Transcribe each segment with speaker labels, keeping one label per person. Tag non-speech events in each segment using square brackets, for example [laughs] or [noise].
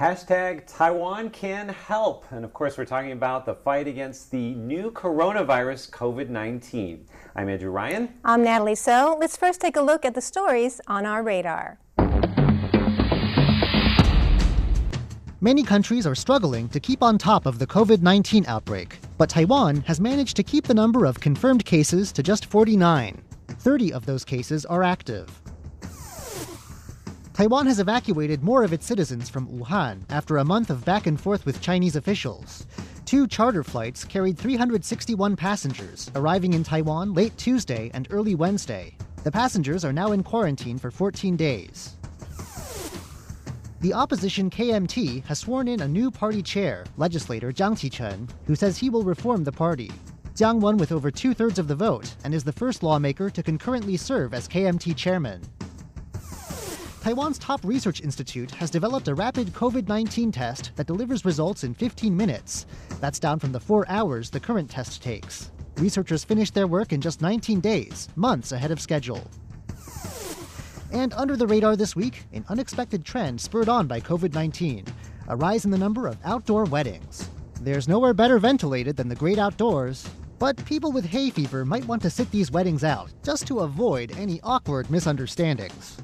Speaker 1: Hashtag Taiwan can help. And of course, we're talking about the fight against the new coronavirus, COVID 19. I'm Andrew Ryan.
Speaker 2: I'm Natalie So. Let's first take a look at the stories on our radar.
Speaker 3: Many countries are struggling to keep on top of the COVID 19 outbreak, but Taiwan has managed to keep the number of confirmed cases to just 49. 30 of those cases are active. Taiwan has evacuated more of its citizens from Wuhan after a month of back and forth with Chinese officials. Two charter flights carried 361 passengers, arriving in Taiwan late Tuesday and early Wednesday. The passengers are now in quarantine for 14 days. The opposition KMT has sworn in a new party chair, legislator Jiang Qichen, who says he will reform the party. Jiang won with over two thirds of the vote and is the first lawmaker to concurrently serve as KMT chairman. Taiwan's top research institute has developed a rapid COVID 19 test that delivers results in 15 minutes. That's down from the four hours the current test takes. Researchers finished their work in just 19 days, months ahead of schedule. And under the radar this week, an unexpected trend spurred on by COVID 19 a rise in the number of outdoor weddings. There's nowhere better ventilated than the great outdoors, but people with hay fever might want to sit these weddings out just to avoid any awkward misunderstandings.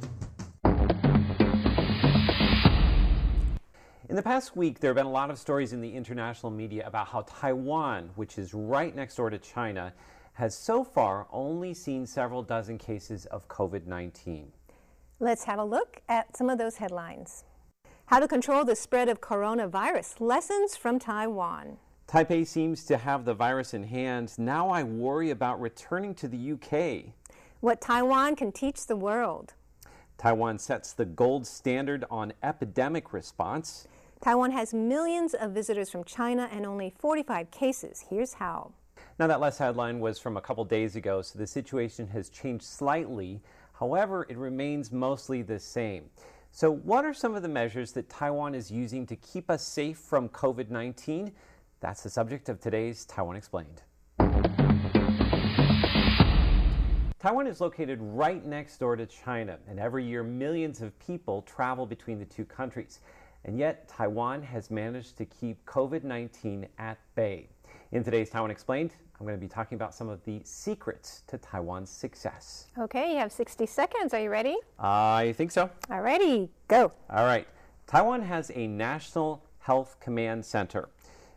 Speaker 1: In the past week, there have been a lot of stories in the international media about how Taiwan, which is right next door to China, has so far only seen several dozen cases of COVID 19.
Speaker 2: Let's have a look at some of those headlines. How to control the spread of coronavirus lessons from Taiwan.
Speaker 1: Taipei seems to have the virus in hand. Now I worry about returning to the UK.
Speaker 2: What Taiwan can teach the world.
Speaker 1: Taiwan sets the gold standard on epidemic response.
Speaker 2: Taiwan has millions of visitors from China and only 45 cases. Here's how.
Speaker 1: Now, that last headline was from a couple days ago, so the situation has changed slightly. However, it remains mostly the same. So, what are some of the measures that Taiwan is using to keep us safe from COVID 19? That's the subject of today's Taiwan Explained. Taiwan is located right next door to China, and every year millions of people travel between the two countries. And yet, Taiwan has managed to keep COVID 19 at bay. In today's Taiwan Explained, I'm going to be talking about some of the secrets to Taiwan's success.
Speaker 2: Okay, you have 60 seconds. Are you ready?
Speaker 1: I think so.
Speaker 2: All righty, go.
Speaker 1: All right. Taiwan has a National Health Command Center.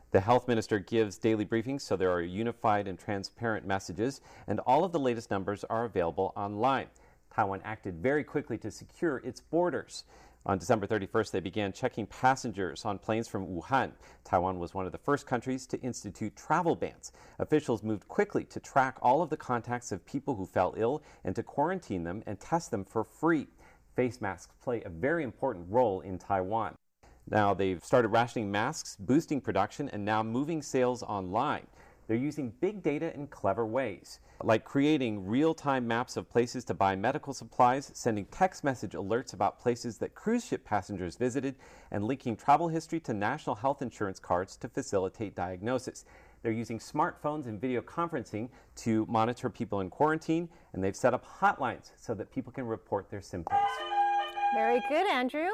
Speaker 1: The health minister gives daily briefings, so there are unified and transparent messages, and all of the latest numbers are available online. Taiwan acted very quickly to secure its borders. On December 31st, they began checking passengers on planes from Wuhan. Taiwan was one of the first countries to institute travel bans. Officials moved quickly to track all of the contacts of people who fell ill and to quarantine them and test them for free. Face masks play a very important role in Taiwan. Now they've started rationing masks, boosting production, and now moving sales online. They're using big data in clever ways, like creating real time maps of places to buy medical supplies, sending text message alerts about places that cruise ship passengers visited, and linking travel history to national health insurance cards to facilitate diagnosis. They're using smartphones and video conferencing to monitor people in quarantine, and they've set up hotlines so that people can report their symptoms.
Speaker 2: Very good, Andrew.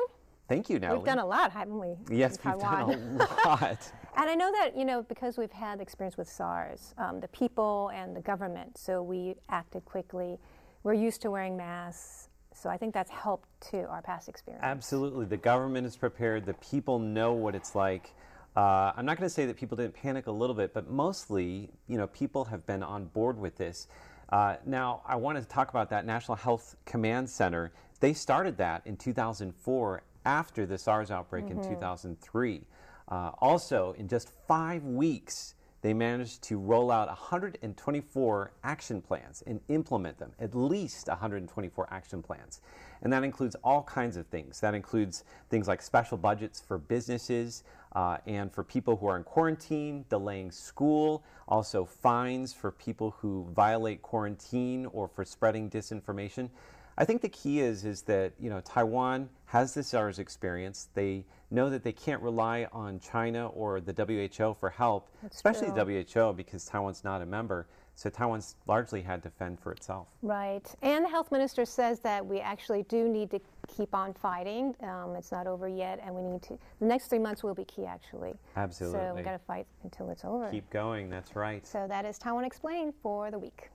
Speaker 1: Thank you, Natalie.
Speaker 2: We've done a lot, haven't we?
Speaker 1: Yes, we've done a lot. [laughs]
Speaker 2: and I know that, you know, because we've had experience with SARS, um, the people and the government, so we acted quickly. We're used to wearing masks. So I think that's helped too, our past experience.
Speaker 1: Absolutely. The government is prepared. The people know what it's like. Uh, I'm not going to say that people didn't panic a little bit, but mostly, you know, people have been on board with this. Uh, now, I wanted to talk about that National Health Command Center. They started that in 2004 after the SARS outbreak mm-hmm. in 2003. Uh, also, in just five weeks, they managed to roll out 124 action plans and implement them, at least 124 action plans. And that includes all kinds of things. That includes things like special budgets for businesses uh, and for people who are in quarantine, delaying school, also fines for people who violate quarantine or for spreading disinformation. I think the key is is that you know Taiwan has the SARS experience. They know that they can't rely on China or the WHO for help,
Speaker 2: That's
Speaker 1: especially
Speaker 2: true.
Speaker 1: the WHO because Taiwan's not a member. So Taiwan's largely had to fend for itself.
Speaker 2: Right. And the health minister says that we actually do need to keep on fighting. Um, it's not over yet, and we need to. The next three months will be key, actually.
Speaker 1: Absolutely.
Speaker 2: So we've got to fight until it's over.
Speaker 1: Keep going. That's right.
Speaker 2: So that is Taiwan Explained for the week.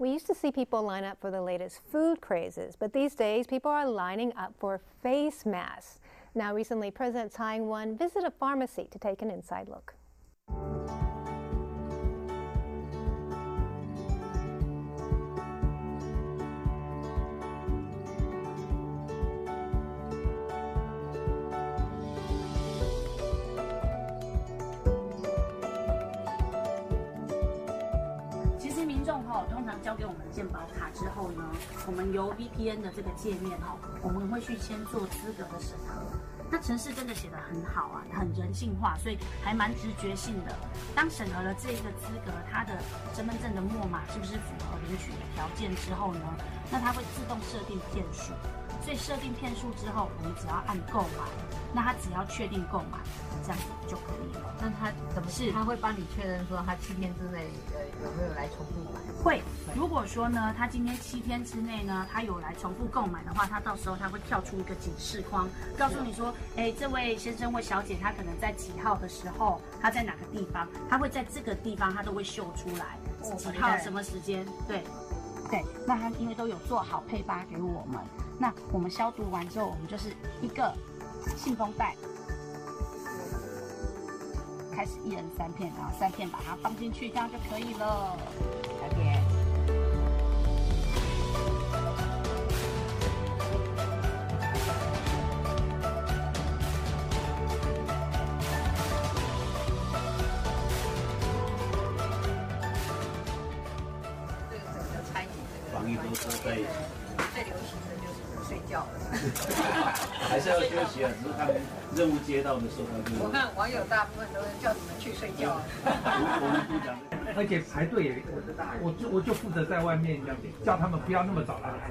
Speaker 2: We used to see people line up for the latest food crazes, but these days people are lining up for face masks. Now, recently, President Tsai Ing-wen visited a pharmacy to take an inside look.
Speaker 4: 通常交给我们健保卡之后呢，我们由 VPN 的这个界面哈、我们会去先做资格的审核。那城市真的写得很好啊，很人性化，所以还蛮直觉性的。当审核了这个资格，它的身份证的末码是不是符合领取的条件之后呢，那它会自动设定片数。所以设定片数之后，我们只要按购买，那它只要确定购买，这样子就可以了。
Speaker 5: 那他怎么
Speaker 4: 是
Speaker 5: 他会帮你确认说他七天之内呃有没有来重复买？
Speaker 4: 会，如果说呢，他今天七天之内呢，他有来重复购买的话，他到时候他会跳出一个警示框，告诉你说，哎，这位先生或小姐，他可能在几号的时候，他在哪个地方，他会在这个地方，他都会秀出来，
Speaker 5: 哦
Speaker 4: 几号什么时间，对。对，那他因为都有做好配发给我们，那我们消毒完之后，我们就是一个信封袋，开始一人三片，然后三片把它放进去，这样就可以了。OK。
Speaker 5: 这
Speaker 6: 接到的时候，
Speaker 5: 我看网友大部分都是叫你们去睡觉。
Speaker 6: 我们部长
Speaker 7: 而且排队也，我就我就负责在外面这样叫他们不要那么早来排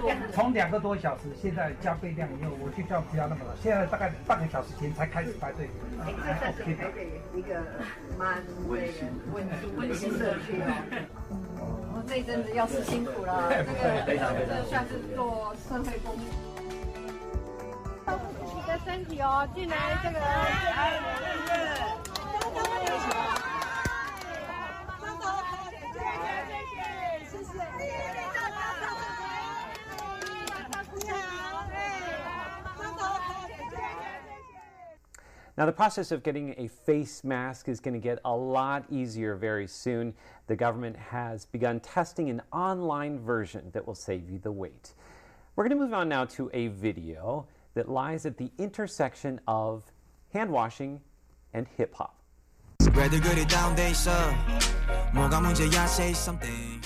Speaker 7: 队。从两个多小时，现在加倍量以后，我就叫不要那么早，现在大概半个小时前才开始排队。
Speaker 5: 哎，这算是台北一个蛮那个温温馨社区哦。我这一阵子要是辛苦了，[laughs] 这个这算是做社会公益。
Speaker 8: 照顾自己的身体哦，进来这个。
Speaker 1: Now, the process of getting a face mask is going to get a lot easier very soon. The government has begun testing an online version that will save you the wait. We're going to move on now to a video that lies at the intersection of hand washing and hip hop.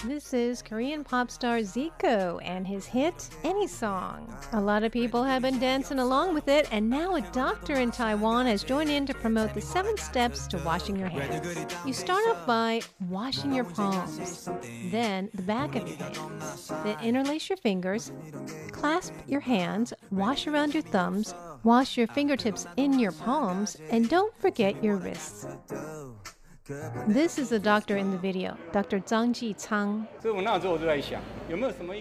Speaker 2: This is Korean pop star Zico and his hit Any Song. A lot of people have been dancing along with it, and now a doctor in Taiwan has joined in to promote the seven steps to washing your hands. You start off by washing your palms, then the back of your hands, then interlace your fingers, clasp your hands, wash around your thumbs, wash your fingertips in your palms, and don't forget your wrists. This is the doctor in the video, Dr. Zhang
Speaker 9: Jicang.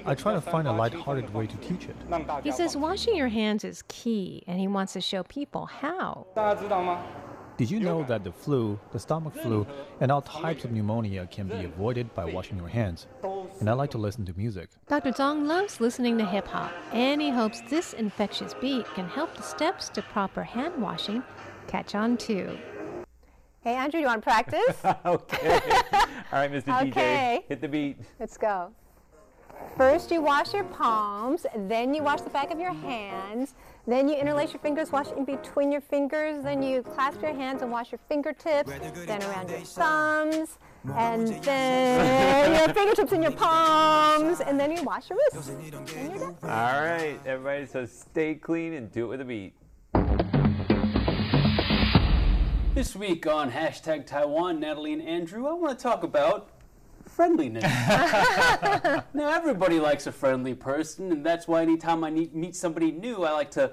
Speaker 10: I try to find a light-hearted way to teach it.
Speaker 2: He says washing your hands is key, and he wants to show people how.
Speaker 10: Did you know that the flu, the stomach flu, and all types of pneumonia can be avoided by washing your hands? And I like to listen to music.
Speaker 2: Dr. Zhang loves listening to hip hop, and he hopes this infectious beat can help the steps to proper hand washing catch on too. Hey, Andrew, you want to practice? [laughs]
Speaker 1: okay. All right, Mr.
Speaker 2: Okay.
Speaker 1: DJ, hit the beat.
Speaker 2: Let's go. First, you wash your palms, then you wash the back of your hands, then you interlace your fingers, wash in between your fingers, then you clasp your hands and wash your fingertips, then around your thumbs, and then [laughs] your fingertips and your palms, and then you wash your wrists. And you're done.
Speaker 1: All right, everybody, so stay clean and do it with a beat.
Speaker 11: This week on hashtag Taiwan, Natalie and Andrew, I want to talk about friendliness. [laughs] now, everybody likes a friendly person, and that's why anytime I meet somebody new, I like to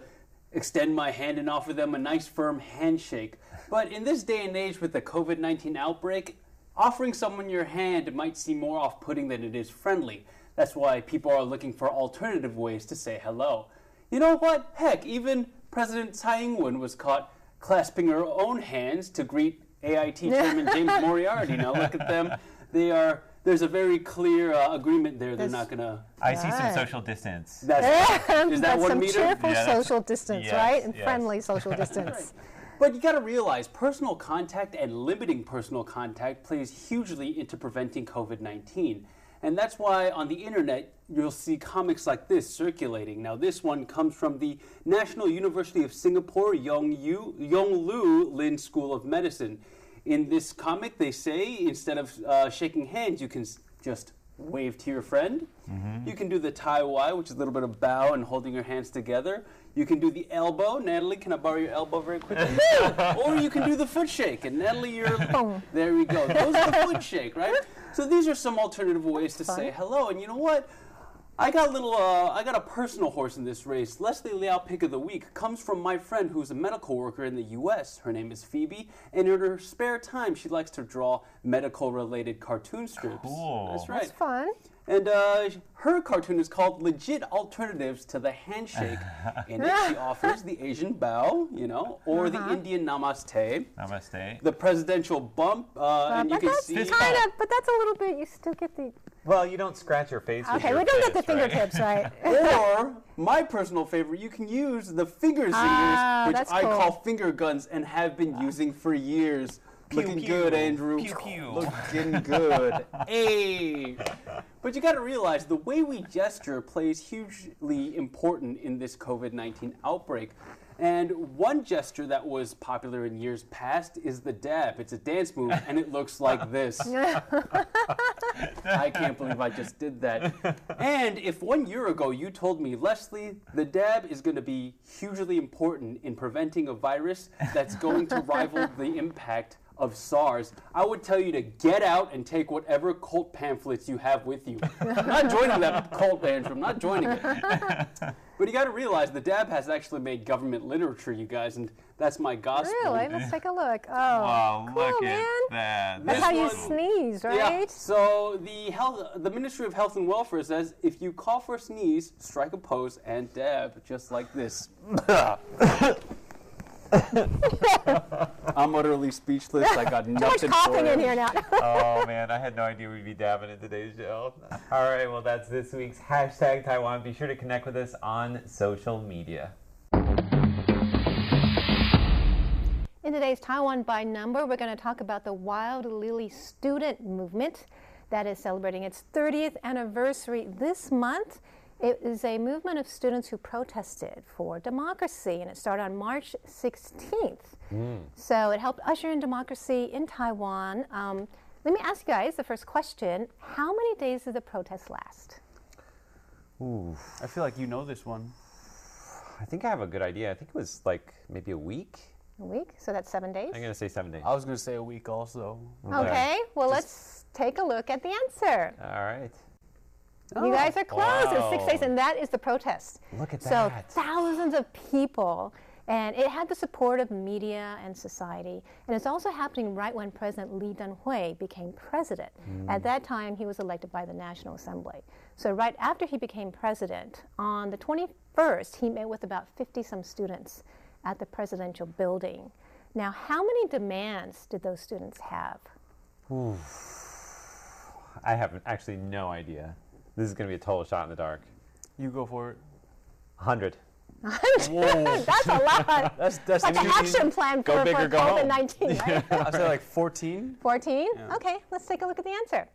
Speaker 11: extend my hand and offer them a nice, firm handshake. But in this day and age with the COVID 19 outbreak, offering someone your hand might seem more off putting than it is friendly. That's why people are looking for alternative ways to say hello. You know what? Heck, even President Tsai Ing wen was caught clasping her own hands to greet AIT Chairman James Moriarty. Now look at them. They are. There's a very clear uh, agreement there. They're not gonna.
Speaker 1: I see some
Speaker 2: Right.
Speaker 1: social distance.
Speaker 11: That's, [laughs] is that
Speaker 2: That's
Speaker 11: one
Speaker 2: some
Speaker 11: meter?
Speaker 2: cheerful
Speaker 1: Yeah, that's-
Speaker 2: social distance,
Speaker 1: yes,
Speaker 2: right? And
Speaker 1: yes.
Speaker 2: friendly [laughs] social distance.
Speaker 11: But you got to realize personal contact and limiting personal contact plays hugely into preventing COVID 19. And that's why on the internet you'll see comics like this circulating. Now, this one comes from the National University of Singapore Yong, Yu, Yong Loo Lin School of Medicine. In this comic, they say instead of uh, shaking hands, you can just wave to your friend. Mm-hmm. You can do the Thai wai, which is a little bit of bow and holding your hands together. You can do the elbow. Natalie, can I borrow your elbow very quickly? [laughs] or you can do the foot shake. And Natalie, you're. [laughs] Oh. there we go. Those are the foot shake, right? [laughs] So these are some alternative ways to say hello. And you know what? I got a little, uh, I got a personal horse in this race. Leslie Liao Pick of the Week comes from my friend who's a medical worker in the U.S. Her name is Phoebe, and in her spare time, she likes to draw medical-related cartoon strips.
Speaker 1: Cool.
Speaker 11: That's right.
Speaker 2: It's fun.
Speaker 11: And uh, her cartoon is called Legit Alternatives to the Handshake. [laughs] In it, she offers the Asian bow, you know, or
Speaker 2: Uh-huh.
Speaker 11: the Indian namaste,
Speaker 1: Namaste.
Speaker 11: the presidential bump, uh, and you
Speaker 2: but
Speaker 11: can
Speaker 2: that's
Speaker 11: see.
Speaker 2: kind of, but that's a little bit. You still get the.
Speaker 1: Well, you don't scratch your face. with
Speaker 2: Okay,
Speaker 1: your
Speaker 2: we don't get the
Speaker 1: fist, right?
Speaker 2: fingertips, right? [laughs]
Speaker 11: or my personal favorite, you can use the finger singers,
Speaker 2: Ah,
Speaker 11: which
Speaker 2: that's
Speaker 11: I
Speaker 2: cool.
Speaker 11: call finger guns and have been using for years. Looking
Speaker 1: pew.
Speaker 11: good, Andrew.
Speaker 1: Pew, pew.
Speaker 11: Looking good. [laughs] hey. But you got to realize the way we gesture plays hugely important in this COVID 19 outbreak. And one gesture that was popular in years past is the dab. It's a dance move, and it looks like this. [laughs] I can't believe I just did that. And if one year ago you told me, Leslie, the dab is going to be hugely important in preventing a virus that's going to rival the impact of SARS, I would tell you to get out and take whatever cult pamphlets you have with you. not joining that [laughs] cult tantrum, not joining it. But you got to realize the dab has actually made government literature, you guys, and that's my gospel.
Speaker 2: Really? Let's take a look. Oh,
Speaker 1: Wow,
Speaker 2: cool,
Speaker 1: look
Speaker 2: man.
Speaker 1: at that.
Speaker 2: That's
Speaker 11: This
Speaker 2: how you
Speaker 11: one-
Speaker 2: sneeze,
Speaker 11: Yeah.
Speaker 2: right?
Speaker 11: So the health, the Ministry of Health and Welfare says if you cough or sneeze, strike a pose and dab, just like this. [laughs] [laughs] I'm utterly speechless. I got [laughs]
Speaker 2: Too much
Speaker 11: nothing for
Speaker 2: coughing in here now. [laughs]
Speaker 1: oh man, I had no idea we'd be dabbing in today's show. All right, well that's this week's hashtag Taiwan. Be sure to connect with us on social media.
Speaker 2: In today's Taiwan by Number, we're going to talk about the Wild Lily Student Movement that is celebrating its 30th anniversary this month. It is a movement of students who protested for democracy, and it started on March 16th. So it helped usher in democracy in Taiwan. Um, let me ask you guys the first question How many days did the protest last?
Speaker 1: Ooh,
Speaker 11: I feel like you know this one.
Speaker 1: I think I have a good idea. I think it was like maybe a week.
Speaker 2: A week? So that's seven days?
Speaker 1: I'm gonna say seven days.
Speaker 11: I was going to say a week also.
Speaker 2: Okay, well, let's take a look at the answer.
Speaker 1: All right.
Speaker 2: You oh. guys are close. It's six days, and that is the protest.
Speaker 1: Look at that.
Speaker 2: so thousands of people, and it had the support of media and society. And it's also happening right when President Lee Teng-hui became president. Hmm. At that time, he was elected by the National Assembly. So right after he became president, on the 21st, he met with about 50 some students at the presidential building. Now, how many demands did those students have?
Speaker 1: I have actually no idea. This is gonna be a total shot in the dark.
Speaker 11: You go for it.
Speaker 1: Hundred. [laughs]
Speaker 2: That's a lot.
Speaker 11: That's, that's
Speaker 2: like an action plan
Speaker 1: Go
Speaker 2: for,
Speaker 1: big
Speaker 2: for
Speaker 1: or go home.
Speaker 2: COVID 19, right?
Speaker 11: I say like 14.
Speaker 2: 14? Okay, let's take a look at the answer.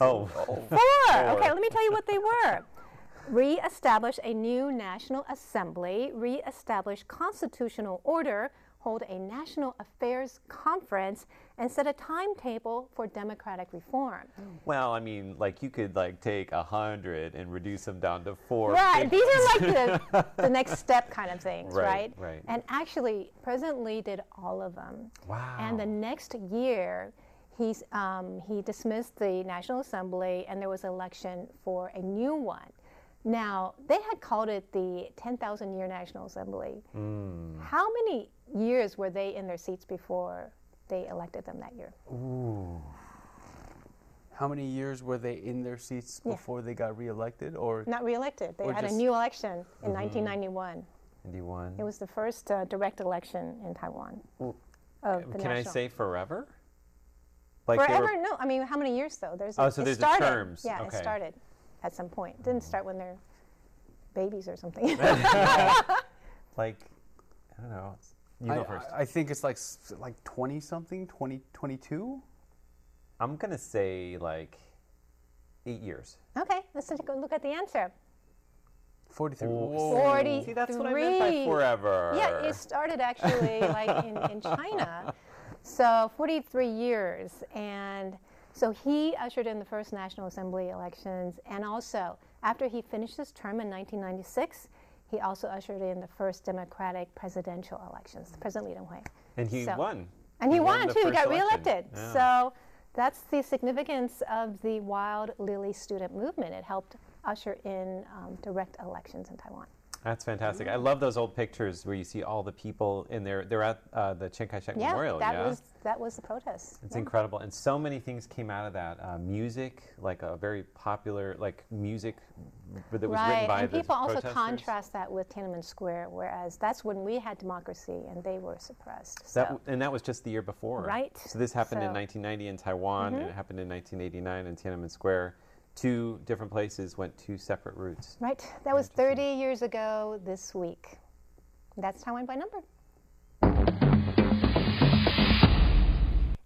Speaker 1: Oh.
Speaker 2: Four. Okay, let me tell you what they were. Re-establish a new National Assembly, re-establish constitutional order, hold a national affairs conference, and set a timetable for democratic reform.
Speaker 1: Well, I mean, like you could like take a hundred and reduce them down to four.
Speaker 2: Right, these are like the, [laughs] the next step kind of things,
Speaker 1: Right,
Speaker 2: right?
Speaker 1: right.
Speaker 2: And actually, President Lee did all of them.
Speaker 1: Wow.
Speaker 2: And the next year, he's, um, he dismissed the National Assembly and there was election for a new one. Now, they had called it the 10,000 year National Assembly. How many years were they in their seats before they elected them that year?
Speaker 11: Ooh. How many years were they in their seats
Speaker 2: Yeah.
Speaker 11: before they got reelected? Or
Speaker 2: Not reelected. They had a new election in
Speaker 1: Mhm.
Speaker 2: 1991.
Speaker 1: 91.
Speaker 2: It was the first uh, direct election in Taiwan.
Speaker 1: Well,
Speaker 2: of the
Speaker 1: Can I say forever? Like
Speaker 2: Forever?
Speaker 1: were-
Speaker 2: No, I mean, how many years though? There's
Speaker 1: Oh, so
Speaker 2: it
Speaker 1: there's the
Speaker 2: started.
Speaker 1: terms.
Speaker 2: Yeah,
Speaker 1: Okay.
Speaker 2: it started at some point. It didn't start when they're babies or something. [laughs] [laughs]
Speaker 1: like, I don't know. You
Speaker 11: I,
Speaker 1: go first.
Speaker 11: I- I think it's like like 20 something, 20, 22?
Speaker 1: I'm going to say like eight years.
Speaker 2: okay, let's take a look at the answer.
Speaker 11: 43.
Speaker 1: Oh.
Speaker 11: Whoa.
Speaker 2: 43.
Speaker 1: See, that's what I meant by forever.
Speaker 2: Yeah, it started actually like in, in China. So 43 years. And so he ushered in the first National Assembly elections. And also, after he finished his term in 1996, he also ushered in the first Democratic presidential elections, President Lee Teng-hui.
Speaker 1: And he
Speaker 2: So-
Speaker 1: won.
Speaker 2: And he, won,
Speaker 1: the
Speaker 2: too. He got
Speaker 1: election.
Speaker 2: reelected.
Speaker 1: Yeah.
Speaker 2: So that's the significance of the Wild Lily student movement. It helped usher in um, direct elections in Taiwan.
Speaker 1: That's fantastic. I love those old pictures where you see all the people in there. They're at uh, the Chiang Kai-shek
Speaker 2: Yeah,
Speaker 1: Memorial.
Speaker 2: that
Speaker 1: yeah,
Speaker 2: was that was the protest.
Speaker 1: it's
Speaker 2: Yeah.
Speaker 1: incredible, and so many things came out of that. Uh, music, like a very popular, like music that was
Speaker 2: right,
Speaker 1: written by
Speaker 2: and
Speaker 1: the
Speaker 2: people also contrast that with Tiananmen Square, whereas that's when we had democracy and they were suppressed.
Speaker 1: That,
Speaker 2: So,
Speaker 1: w- and that was just the year before.
Speaker 2: Right.
Speaker 1: So this happened in 1990 in Taiwan, and
Speaker 2: Mhm.
Speaker 1: it happened in 1989 in Tiananmen Square. Two different places went two separate routes.
Speaker 2: right, that was 30 years ago this week. That's Taiwan by number.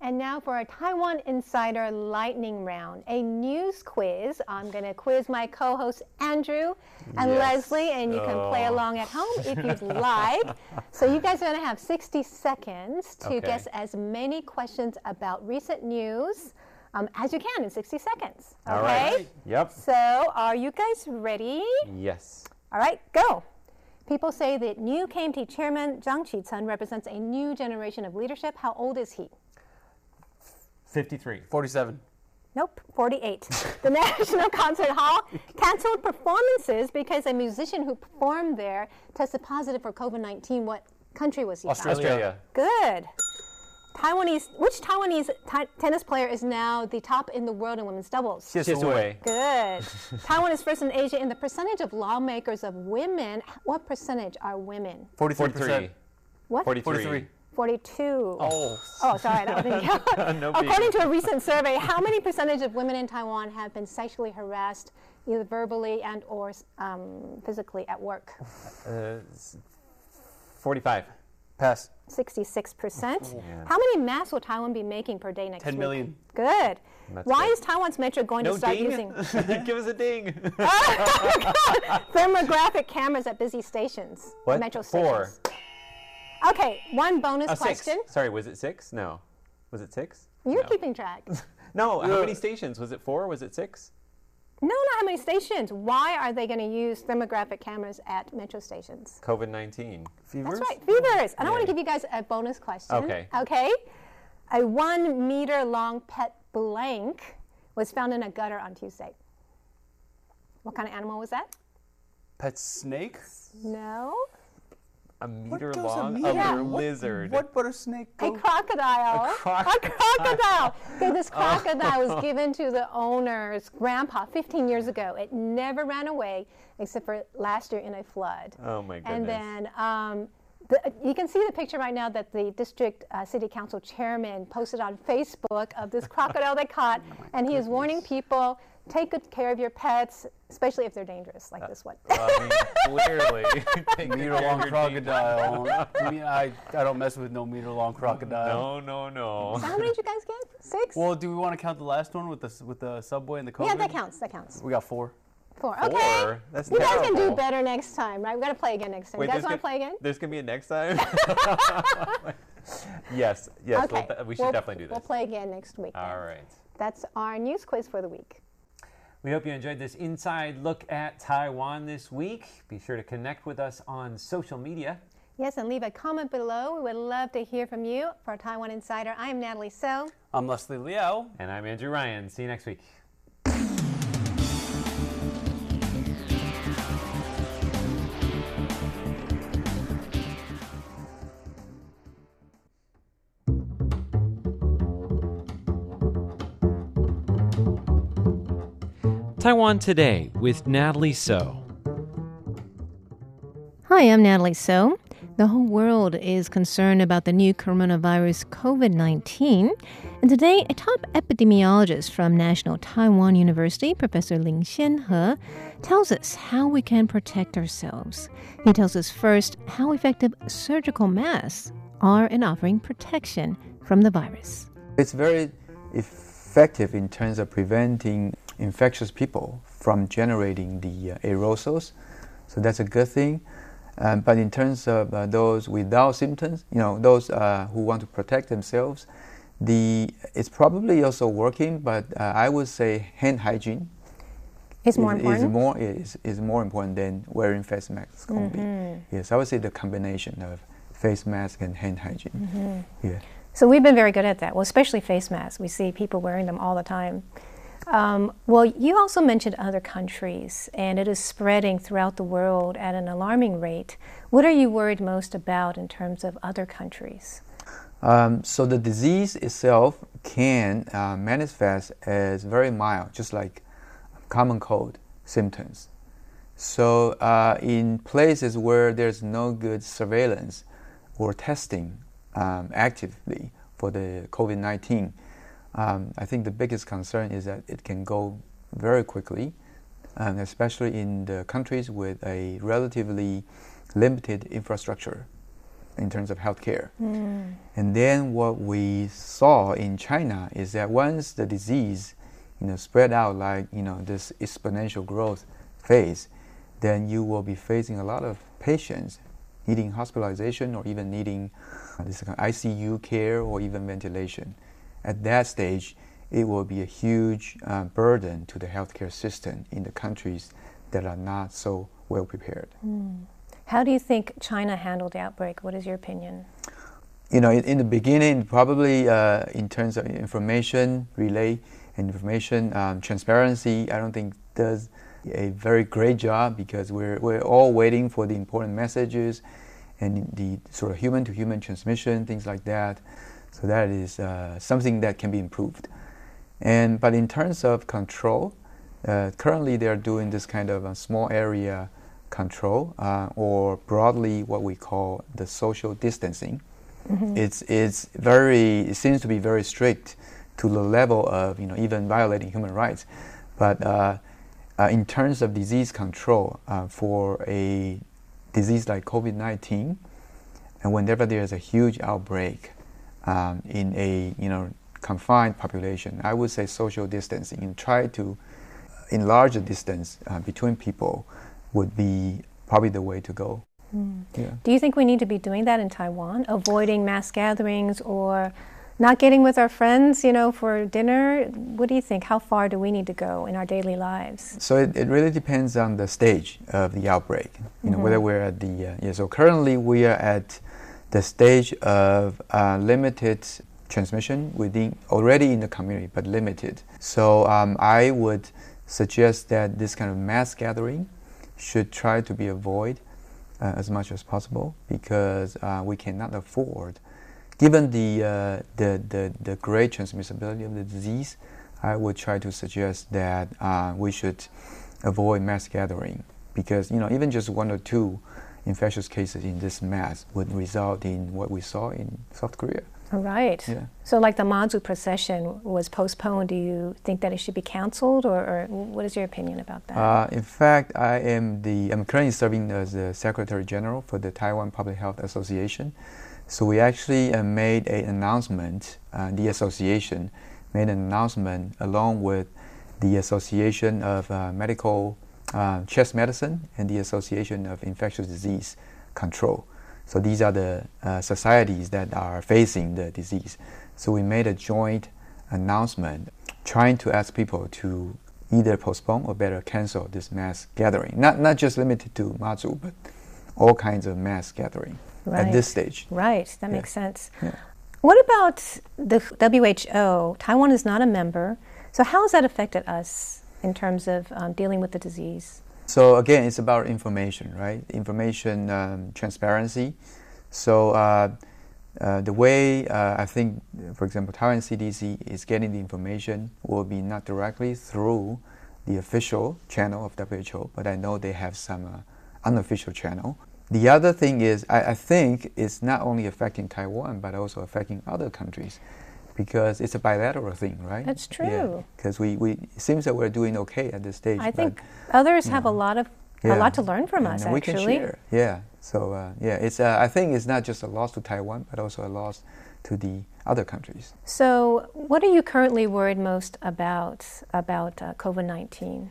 Speaker 2: And now for our Taiwan Insider Lightning Round, a news quiz. I'm going to quiz my co hosts Andrew and
Speaker 12: Yes.
Speaker 2: Leslie, and you can play
Speaker 12: Oh.
Speaker 2: along at home if you'd [laughs] like. So, you guys are going to have 60 seconds to
Speaker 12: Okay.
Speaker 2: guess as many questions about recent news um, as you can in 60 seconds. Okay?
Speaker 1: All right. Yep.
Speaker 2: So, are you guys ready?
Speaker 1: Yes.
Speaker 2: All right, go. People say that new KMT chairman Jiang Qichen represents a new generation of leadership. How old is he?
Speaker 1: 53.
Speaker 11: 47.
Speaker 2: Nope, 48. [laughs] the National Concert Hall canceled performances because a musician who performed there tested positive for COVID 19. What country was he from?
Speaker 1: Australia.
Speaker 2: Good. Taiwanese, which Taiwanese ti- tennis player is now the top in the world in women's doubles?
Speaker 1: Hsieh Su-wei.
Speaker 2: Good. [laughs] Taiwan is first in Asia in the percentage of lawmakers of women. What percentage are women?
Speaker 11: 43%.
Speaker 2: What?
Speaker 1: 43.
Speaker 2: 42.
Speaker 11: Oh.
Speaker 2: Oh, sorry, that didn't count.
Speaker 1: No
Speaker 2: According to a recent survey, how many percentage of women in Taiwan have been sexually harassed, either verbally and or um, physically at work?
Speaker 1: Uh, 45.
Speaker 11: Pass.
Speaker 2: 66%.
Speaker 1: Yeah.
Speaker 2: How many masks will Taiwan be making per day next
Speaker 11: 10
Speaker 2: week?
Speaker 11: million.
Speaker 2: Good.
Speaker 1: That's
Speaker 2: Why
Speaker 1: good.
Speaker 2: is Taiwan's metro going
Speaker 1: no
Speaker 2: to start
Speaker 1: ding?
Speaker 2: using [laughs]
Speaker 1: Give us a ding. [laughs] [laughs]
Speaker 2: thermographic cameras at busy stations?
Speaker 1: What?
Speaker 2: Metro
Speaker 1: Four.
Speaker 2: stations. Okay, one bonus
Speaker 1: Uh,
Speaker 2: question.
Speaker 1: six. Sorry, was it six? No. Was it six?
Speaker 2: You're
Speaker 1: No.
Speaker 2: keeping track.
Speaker 1: No, how many stations? Was it four? Was it six?
Speaker 2: No, not how many stations. Why are they going to use thermographic cameras at metro stations?
Speaker 1: COVID 19.
Speaker 11: Fevers?
Speaker 2: That's right, fevers. And I want to give you guys a bonus question.
Speaker 1: Okay.
Speaker 2: Okay. A one meter long pet blank was found in a gutter on Tuesday. What kind of animal was that?
Speaker 11: Pet snake?
Speaker 2: No.
Speaker 1: A meter
Speaker 11: goes a
Speaker 1: long?
Speaker 11: meter?
Speaker 1: A
Speaker 2: Yeah.
Speaker 1: little lizard.
Speaker 11: What but a snake?
Speaker 2: A crocodile.
Speaker 1: A crocodile.
Speaker 2: crocodile. [laughs] Okay, this [laughs]
Speaker 1: Oh.
Speaker 2: crocodile was given to the owner's grandpa 15 years ago. It never ran away except for last year in a flood.
Speaker 1: Oh my goodness.
Speaker 2: And then um, the, you can see the picture right now that the district uh, city council chairman posted on Facebook of this [laughs] crocodile they caught, and he is warning people take good care of your pets, especially if they're dangerous, like uh, this one.
Speaker 1: Well, I mean, [laughs] clearly. [laughs] [laughs]
Speaker 11: meter long crocodile. I mean, I, I don't mess with no meter long crocodile.
Speaker 1: No, no, no.
Speaker 2: So how many did you guys get? Six?
Speaker 11: Well, do we want to count the last one with the with the subway and the COVID?
Speaker 2: yeah, that counts. That counts.
Speaker 11: We got four.
Speaker 2: Four. Okay.
Speaker 1: Four? That's
Speaker 2: you guys can do better next time, right? We got to play again next time.
Speaker 1: Wait,
Speaker 2: you guys want to
Speaker 1: gonna-
Speaker 2: play again?
Speaker 1: There's going to be a next time? yes, yes.
Speaker 2: okay.
Speaker 1: We'll, we should
Speaker 2: We'll-
Speaker 1: definitely do this.
Speaker 2: We'll play again next week.
Speaker 1: All right.
Speaker 2: That's our news quiz for the week.
Speaker 1: We hope you enjoyed this inside look at Taiwan this week. Be sure to connect with us on social media.
Speaker 2: Yes, and leave a comment below. We would love to hear from you. For Taiwan Insider, I am Natalie So.
Speaker 11: I'm Leslie Liao.
Speaker 1: And I'm Andrew Ryan. See you next week. Taiwan Today with Natalie So.
Speaker 2: Hi, I'm Natalie So. The whole world is concerned about the new coronavirus COVID 19. And today, a top epidemiologist from National Taiwan University, Professor Lin Xianhe, tells us how we can protect ourselves. He tells us first how effective surgical masks are in offering protection from the virus.
Speaker 12: It's very effective in terms of preventing infectious people from generating the uh, aerosols. So that's a good thing. Um, but in terms of uh, those without symptoms, you know, those uh, who want to protect themselves, the it's probably also working. But uh, I would say hand hygiene
Speaker 2: is more important.
Speaker 12: Is more is, is more important than wearing face masks only. Mm-hmm. Yes, I would say the combination of face mask and hand hygiene. Mm-hmm.
Speaker 2: Yeah. So we've been very good at that. Well, especially face masks. We see people wearing them all the time. Um, well, you also mentioned other countries, and it is spreading throughout the world at an alarming rate. What are you worried most about in terms of other countries?
Speaker 12: Um, so the disease itself can uh, manifest as very mild, just like common cold symptoms. So uh, in places where there's no good surveillance or testing um, actively for the COVID-19, um, I think the biggest concern is that it can go very quickly, and especially in the countries with a relatively limited infrastructure in terms of healthcare. Mm. And then what we saw in China is that once the disease, you know, spread out like you know this exponential growth phase, then you will be facing a lot of patients needing hospitalization or even needing uh, this kind of ICU care or even ventilation at that stage, it will be a huge uh, burden to the healthcare system in the countries that are not so well prepared. Mm.
Speaker 2: How do you think China handled the outbreak? What is your opinion?
Speaker 12: You know, in, in the beginning, probably uh, in terms of information relay, and information um, transparency, I don't think does a very great job because we're, we're all waiting for the important messages and the sort of human to human transmission, things like that. So that is uh, something that can be improved. And but in terms of control, uh, currently they are doing this kind of a small area control, uh, or broadly what we call the social distancing. Mm-hmm. It's it's very it seems to be very strict to the level of you know even violating human rights. But uh, uh, in terms of disease control uh, for a disease like COVID nineteen, and whenever there is a huge outbreak, um, in a you know confined population, I would say social distancing and try to enlarge the distance uh, between people would be probably the way to go.
Speaker 2: Mm. Yeah. Do you think we need to be doing that in Taiwan, avoiding mass gatherings or not getting with our friends, you know, for dinner? What do you think? How far do we need to go in our daily lives?
Speaker 12: So it, it really depends on the stage of the outbreak. You know, mm-hmm. whether we're at the uh, yeah. So currently we are at the stage of uh, limited transmission within already in the community, but limited. So um, I would suggest that this kind of mass gathering should try to be avoided uh, as much as possible because uh, we cannot afford, given the, uh, the, the, the great transmissibility of the disease, I would try to suggest that uh, we should avoid mass gathering because you know even just one or two infectious cases in this mass would result in what we saw in South Korea.
Speaker 2: All right. Yeah. So, like the Mazu procession was postponed, do you think that it should be canceled, or, or what is your opinion about that?
Speaker 12: Uh, in fact, I am the I'm currently serving as the Secretary General for the Taiwan Public Health Association. So we actually uh, made an announcement. Uh, the association made an announcement along with the Association of uh, Medical uh, chest medicine and the Association of Infectious Disease Control. So these are the uh, societies that are facing the disease. So we made a joint announcement trying to ask people to either postpone or better cancel this mass gathering. Not, not just limited to Mazu, but all kinds of mass gathering.
Speaker 2: Right.
Speaker 12: at this stage.
Speaker 2: Right, that
Speaker 12: Yeah.
Speaker 2: makes sense.
Speaker 12: Yeah.
Speaker 2: What about the WHO? Taiwan is not a member. So, how has that affected us in terms of um, dealing with the disease?
Speaker 12: So again, it's about information, right? Information um, transparency. So uh, uh, the way uh, I think, for example, Taiwan CDC is getting the information will be not directly through the official channel of WHO, but I know they have some uh, unofficial channel. The other thing is, I, I think it's not only affecting Taiwan, but also affecting other countries because it's a bilateral thing, right?
Speaker 2: That's true.
Speaker 12: Because we, we, it seems that we're doing okay at this stage.
Speaker 2: I think others have a lot of a lot to learn from
Speaker 12: And
Speaker 2: us.
Speaker 12: we
Speaker 2: actually, we
Speaker 12: can share. Yeah. So uh, yeah, it's. Uh, I think it's not just a loss to Taiwan, but also a loss to the other countries.
Speaker 2: So, what are you currently worried most about about uh, COVID nineteen?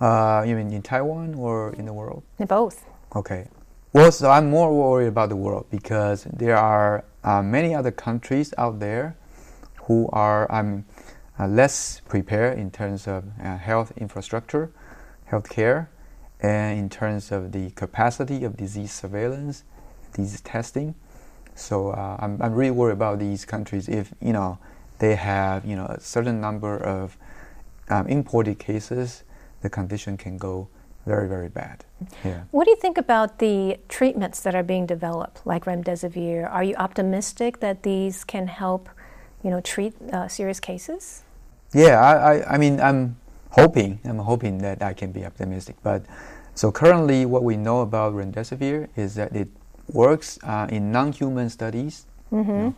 Speaker 12: Uh, you mean in Taiwan or in the world?
Speaker 2: Both.
Speaker 12: Okay. Well, so I'm more worried about the world because there are uh, many other countries out there who are um, uh, less prepared in terms of uh, health infrastructure, healthcare, and in terms of the capacity of disease surveillance, disease testing. So uh, I'm, I'm really worried about these countries if you know they have you know a certain number of um, imported cases, the condition can go very very bad. Yeah.
Speaker 2: What do you think about the treatments that are being developed, like remdesivir? Are you optimistic that these can help, you know, treat uh, serious cases?
Speaker 12: Yeah, I, I, I mean, I'm hoping, I'm hoping that I can be optimistic. But so currently, what we know about remdesivir is that it works uh, in non-human studies,
Speaker 2: Mm-hmm.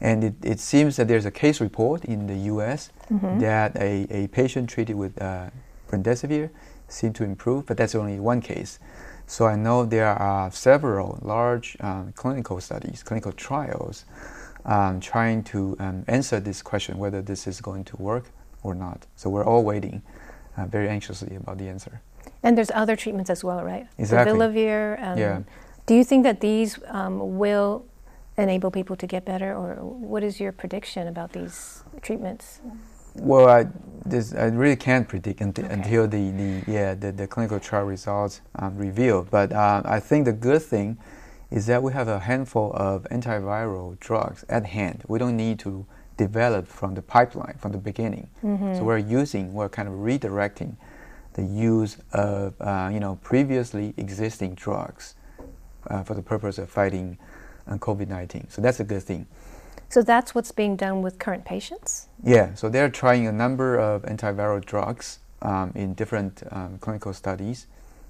Speaker 12: and it, it seems that there's a case report in the U.S.
Speaker 2: Mhm.
Speaker 12: that a, a patient treated with uh, remdesivir seemed to improve, but that's only one case. So I know there are several large um, clinical studies, clinical trials, um, trying to um, answer this question whether this is going to work or not. So we're all waiting uh, very anxiously about the answer.
Speaker 2: And there's other treatments as well, right?
Speaker 12: Exactly.
Speaker 2: Vilavir. Um,
Speaker 12: Yeah.
Speaker 2: Do you think that these um, will enable people to get better, or what is your prediction about these treatments?
Speaker 12: Well, I, this, I really can't predict until, until the, the yeah the, the clinical trial results um, reveal. But uh, I think the good thing is that we have a handful of antiviral drugs at hand. We don't need to develop from the pipeline from the beginning.
Speaker 2: Mhm.
Speaker 12: So we're using, we're kind of redirecting the use of uh, you know previously existing drugs uh, for the purpose of fighting uh, COVID-19. So that's a good thing.
Speaker 2: So that's what's being done with current patients.
Speaker 12: Yeah, so they're trying a number of antiviral drugs um, in different um, clinical studies,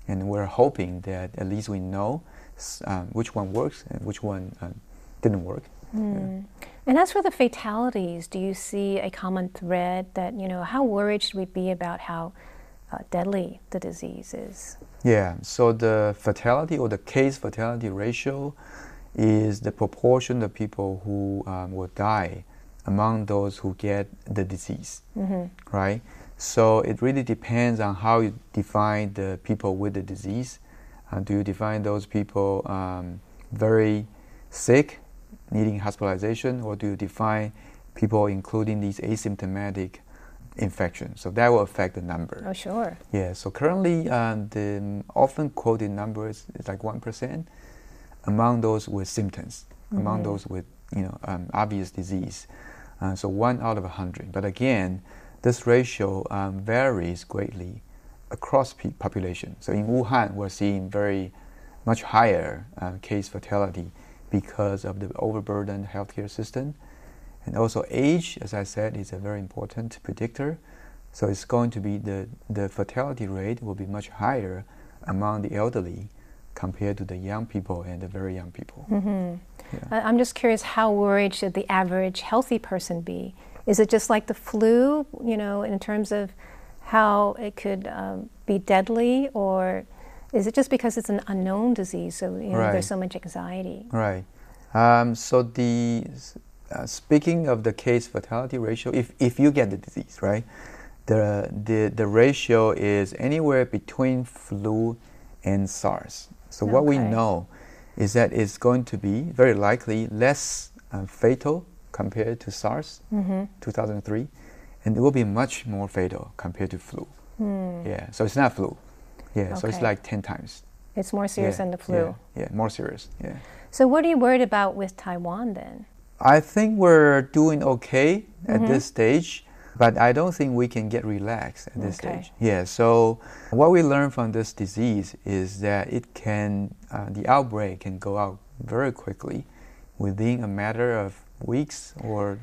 Speaker 12: and we're hoping that at least we know um, which one works and which one um, didn't work.
Speaker 2: Mm. And as for the fatalities, do you see a common thread that, you know, how worried should we be about how uh, deadly the disease is?
Speaker 12: Yeah, so the fatality or the case fatality ratio is the proportion of people who um, will die among those who get the disease,
Speaker 2: Mhm.
Speaker 12: right? So it really depends on how you define the people with the disease. Uh, do you define those people um, very sick, needing hospitalization, or do you define people including these asymptomatic infections? So that will affect the number.
Speaker 2: Oh, sure.
Speaker 12: Yeah, so currently um, the often quoted number is, is like 1% among those with symptoms, among
Speaker 2: Mhm.
Speaker 12: those with you know um, obvious disease. Uh, so one out of a hundred. But again, this ratio um, varies greatly across pe- population. So in Wuhan, we're seeing very much higher uh, case fatality because of the overburdened healthcare system. And also age, as I said, is a very important predictor. So it's going to be the, the fatality rate will be much higher among the elderly compared to the young people and the very young people.
Speaker 2: hmm I- I'm just curious, how worried should the average healthy person be? Is it just like the flu, you know, in terms of how it could um, be deadly, or is it just because it's an unknown disease, so you know,
Speaker 12: Right.
Speaker 2: there's so much anxiety?
Speaker 12: Right. Um, so the uh, speaking of the case fatality ratio, if, if you get the disease, right, the, the the ratio is anywhere between flu and SARS. So what we know is that it's going to be very likely less uh, fatal compared to SARS,
Speaker 2: Mhm.
Speaker 12: 2003, and it will be much more fatal compared to flu.
Speaker 2: Hmm.
Speaker 12: Yeah. So it's not flu. Yeah. So it's like 10 times
Speaker 2: It's more serious
Speaker 12: yeah,
Speaker 2: than the flu.
Speaker 12: Yeah, yeah, more serious. Yeah.
Speaker 2: So, what are you worried about with Taiwan then?
Speaker 12: I think we're doing okay at
Speaker 2: Mhm.
Speaker 12: this stage, but I don't think we can get relaxed at this
Speaker 2: Okay.
Speaker 12: stage. Yeah. So what we learn from this disease is that it can, uh, the outbreak can go out very quickly, within a matter of weeks or.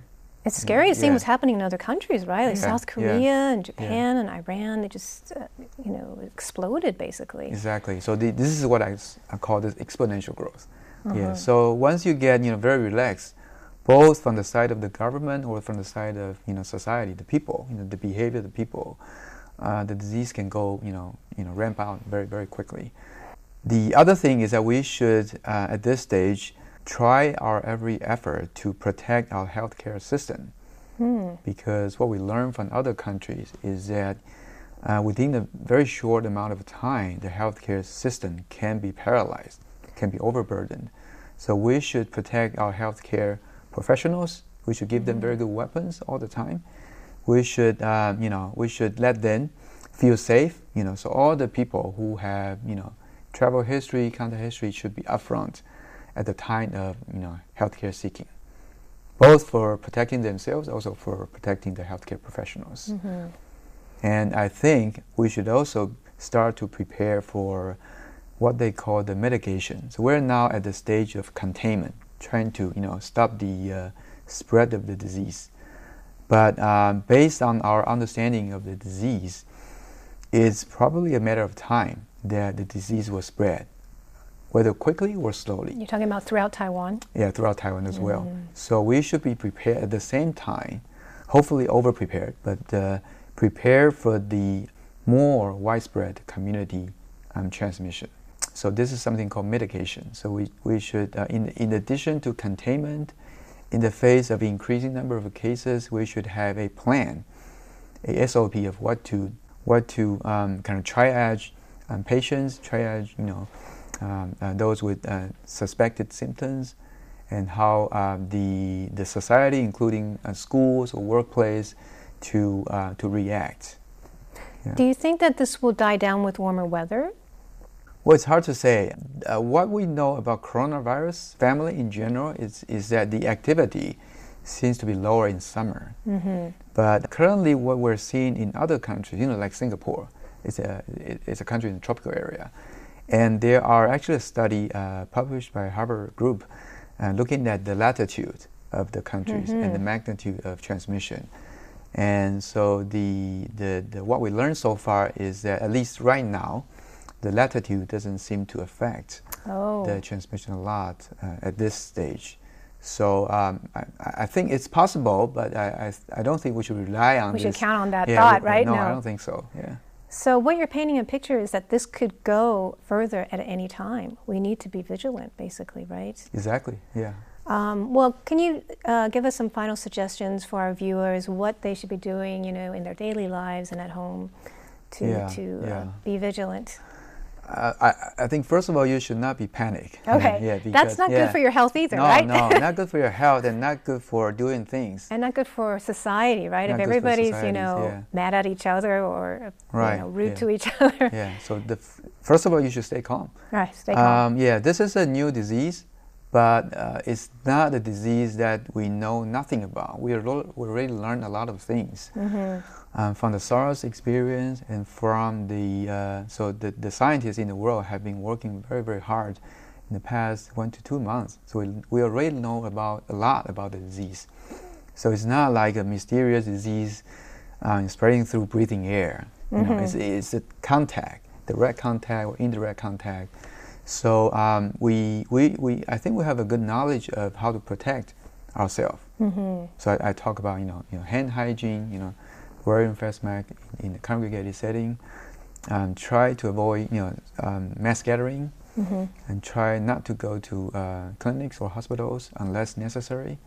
Speaker 2: It's scary to see
Speaker 12: Yeah.
Speaker 2: what's happening in other countries, right? Like
Speaker 12: Yeah,
Speaker 2: South
Speaker 12: yeah,
Speaker 2: Korea and
Speaker 12: yeah.
Speaker 2: Japan and Iran. They just, uh, you know, exploded basically.
Speaker 12: Exactly. So the, this is what I call this exponential growth.
Speaker 2: Uh-huh.
Speaker 12: Yeah. So once you get you know very relaxed, both from the side of the government or from the side of you know society, the people, you know the behavior of the people, uh, the disease can go you know you know ramp out very very quickly. The other thing is that we should uh, at this stage try our every effort to protect our healthcare system
Speaker 2: Hmm.
Speaker 12: because what we learn from other countries is that uh, within a very short amount of time, the healthcare system can be paralyzed, can be overburdened. So we should protect our healthcare professionals. We should give them very good weapons all the time. We should, um, you know, we should let them feel safe. You know, so all the people who have, you know, travel history, contact history should be upfront at the time of, you know, healthcare seeking both for protecting themselves, also for protecting the healthcare professionals.
Speaker 2: Mhm.
Speaker 12: And I think we should also start to prepare for what they call the mitigation. So we're now at the stage of containment, trying to you know stop the uh, spread of the disease. But um, based on our understanding of the disease, it's probably a matter of time that the disease will spread, whether quickly or slowly.
Speaker 2: You're talking about throughout Taiwan?
Speaker 12: Yeah, throughout Taiwan as well.
Speaker 2: Mm.
Speaker 12: So we should be prepared at the same time, hopefully over prepared, but uh, prepare for the more widespread community um, transmission. So this is something called mitigation. So we, we should, uh, in, in addition to containment, in the face of increasing number of cases, we should have a plan, a SOP of what to what to um, kind of triage um, patients, triage you know um, uh, those with uh, suspected symptoms, and how uh, the the society, including uh, schools or workplace, to uh, to react. Yeah.
Speaker 2: Do you think that this will die down with warmer weather?
Speaker 12: Well, it's hard to say. Uh, what we know about coronavirus family in general is, is that the activity seems to be lower in summer.
Speaker 2: Mm-hmm.
Speaker 12: But currently, what we're seeing in other countries, you know, like Singapore, it's a, it's a country in the tropical area. And there are actually a study uh, published by Harvard Group uh, looking at the latitude of the countries and the
Speaker 2: Mhm.
Speaker 12: magnitude of transmission. And so the, the, the, what we learned so far is that at least right now, the latitude doesn't seem to affect
Speaker 2: Oh.
Speaker 12: the transmission a lot uh, at this stage. So um, I, I think it's possible, but I, I, I don't think we should rely on
Speaker 2: We should count on that
Speaker 12: Yeah,
Speaker 2: thought,
Speaker 12: we-
Speaker 2: right?
Speaker 12: No,
Speaker 2: No.
Speaker 12: I don't think so. Yeah.
Speaker 2: So, what you're painting a picture is that this could go further at any time. We need to be vigilant, basically, right?
Speaker 12: Exactly. Yeah.
Speaker 2: Um, well, can you uh, give us some final suggestions for our viewers what they should be doing, you know, in their daily lives and at home to
Speaker 12: Yeah,
Speaker 2: to
Speaker 12: yeah.
Speaker 2: Uh, be vigilant?
Speaker 12: Uh, I, I think first of all you should not be panic.
Speaker 2: Okay.
Speaker 12: Yeah,
Speaker 2: That's
Speaker 12: because-
Speaker 2: not good for your health either,
Speaker 12: no,
Speaker 2: right?
Speaker 12: No, not good [laughs] for your health and not good for doing things.
Speaker 2: And not good for society, right?
Speaker 12: Not
Speaker 2: if everybody's, you know,
Speaker 12: yeah.
Speaker 2: mad at each other or
Speaker 12: Right.
Speaker 2: you know, rude
Speaker 12: yeah.
Speaker 2: to each other.
Speaker 12: yeah. So the f- first of all you should stay calm.
Speaker 2: Right, stay calm.
Speaker 12: Um, yeah, this is a new disease, but uh, it's not a disease that we know nothing about. We, ro- we already learned a lot of things
Speaker 2: Mhm.
Speaker 12: um, from the SARS experience and from the uh, so the, the scientists in the world have been working very very hard in the past one to two months. So we, we already know about a lot about the disease. So it's not like a mysterious disease um, spreading through breathing air. You know,
Speaker 2: Mhm.
Speaker 12: it's, it's a contact, direct contact or indirect contact. So um, we, we, we, I think we have a good knowledge of how to protect ourselves.
Speaker 2: Mhm.
Speaker 12: So I, I talk about you know, you know hand hygiene, you know, wearing face mask in, in a congregated setting, um, try to avoid you know um, mass gathering,
Speaker 2: Mhm.
Speaker 12: and try not to go to uh, clinics or hospitals unless necessary.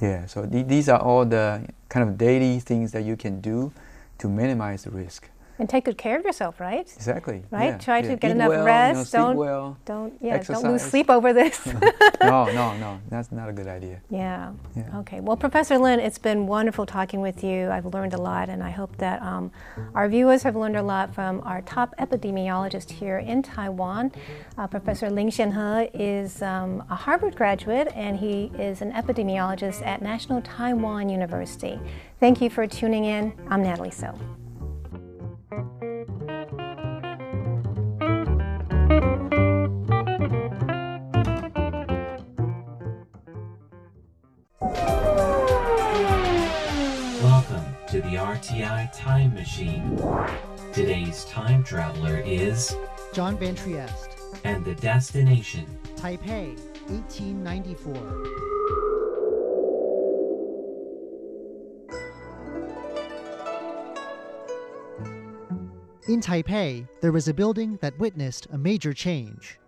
Speaker 12: Yeah, so th- these are all the kind of daily things that you can do to minimize the risk.
Speaker 2: And take good care of yourself, right?
Speaker 12: Exactly.
Speaker 2: Right?
Speaker 12: yeah,
Speaker 2: Try to get
Speaker 12: Eat
Speaker 2: enough
Speaker 12: well,
Speaker 2: rest.
Speaker 12: You know,
Speaker 2: don't
Speaker 12: well.
Speaker 2: don't yeah, don't lose sleep over this. [laughs]
Speaker 12: no, no, [laughs] no. That's not a good idea.
Speaker 2: Yeah.
Speaker 12: Yeah.
Speaker 2: Okay. Well, Professor Lin, it's been wonderful talking with you. I've learned a lot, and I hope that um, our viewers have learned a lot from our top epidemiologist here in Taiwan. Uh, Professor Lin Hsien-ho is um, a Harvard graduate, and he is an epidemiologist at National Taiwan University. Thank you for tuning in. I'm Natalie Tso.
Speaker 13: Welcome to the RTI Time Machine. Today's time traveler is,
Speaker 3: John Van Trieste,
Speaker 13: and the destination,
Speaker 3: Taipei, 1894. In Taipei, there was a building that witnessed a major change.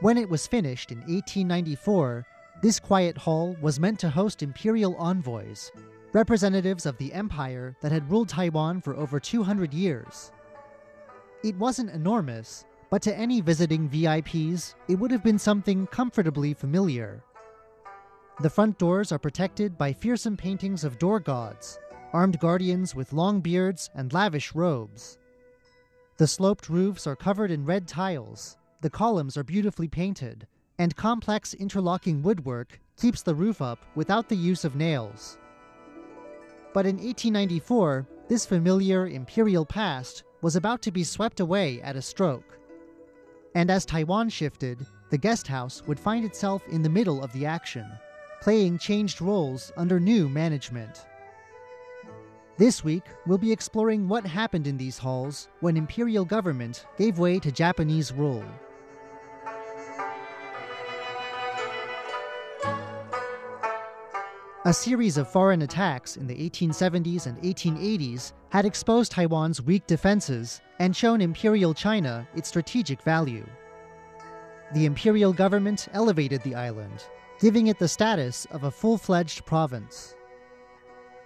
Speaker 3: When it was finished in 1894, this quiet hall was meant to host imperial envoys, representatives of the empire that had ruled Taiwan for over 200 years. It wasn't enormous, but to any visiting VIPs, it would have been something comfortably familiar. The front doors are protected by fearsome paintings of door gods, armed guardians with long beards and lavish robes. The sloped roofs are covered in red tiles, the columns are beautifully painted, and complex interlocking woodwork keeps the roof up without the use of nails. But in 1894, this familiar imperial past was about to be swept away at a stroke. And as Taiwan shifted, the guest house would find itself in the middle of the action, playing changed roles under new management. This week, we'll be exploring what happened in these halls when imperial government gave way to Japanese rule. A series of foreign attacks in the 1870s and 1880s had exposed Taiwan's weak defenses and shown Imperial China its strategic value. The imperial government elevated the island, giving it the status of a full fledged province.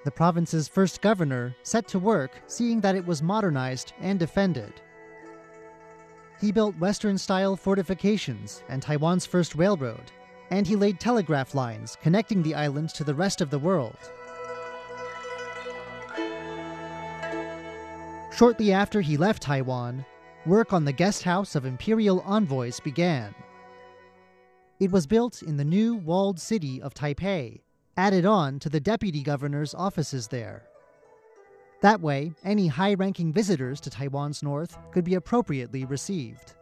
Speaker 3: The province's first governor set to work seeing that it was modernized and defended. He built Western style fortifications and Taiwan's first railroad, and he laid telegraph lines connecting the island to the rest of the world. Shortly after he left Taiwan, work on the guest house of imperial envoys began. It was built in the new walled city of Taipei, added on to the deputy governor's offices there. That way, any high ranking visitors to Taiwan's north could be appropriately received.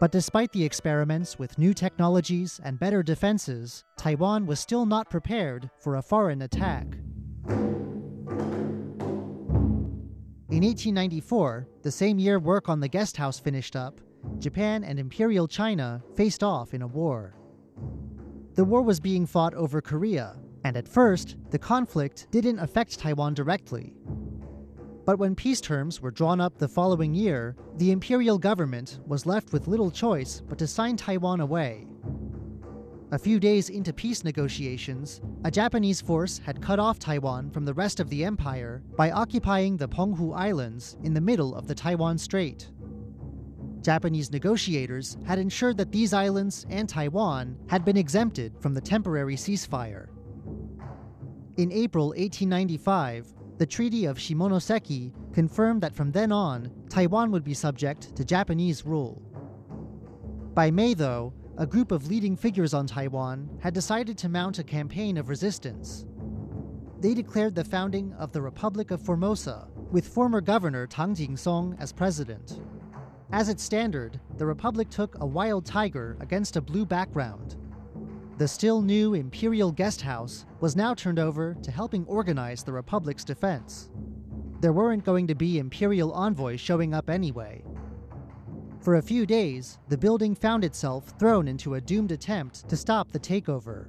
Speaker 3: But despite the experiments with new technologies and better defenses, Taiwan was still not prepared for a foreign attack. In 1894, the same year work on the guest house finished up, Japan and Imperial China faced off in a war. The war was being fought over Korea, and at first, the conflict didn't affect Taiwan directly. But when peace terms were drawn up the following year, the imperial government was left with little choice but to sign Taiwan away. A few days into peace negotiations, a Japanese force had cut off Taiwan from the rest of the empire by occupying the Penghu Islands in the middle of the Taiwan Strait. Japanese negotiators had ensured that these islands and Taiwan had been exempted from the temporary ceasefire. In April 1895, the Treaty of Shimonoseki confirmed that from then on, Taiwan would be subject to Japanese rule. By May, though, a group of leading figures on Taiwan had decided to mount a campaign of resistance. They declared the founding of the Republic of Formosa, with former governor Tang Jing-song as president. As its standard, the Republic took a wild tiger against a blue background. The still new Imperial Guest House was now turned over to helping organize the Republic's defense. There weren't going to be Imperial envoys showing up anyway. For a few days, the building found itself thrown into a doomed attempt to stop the takeover.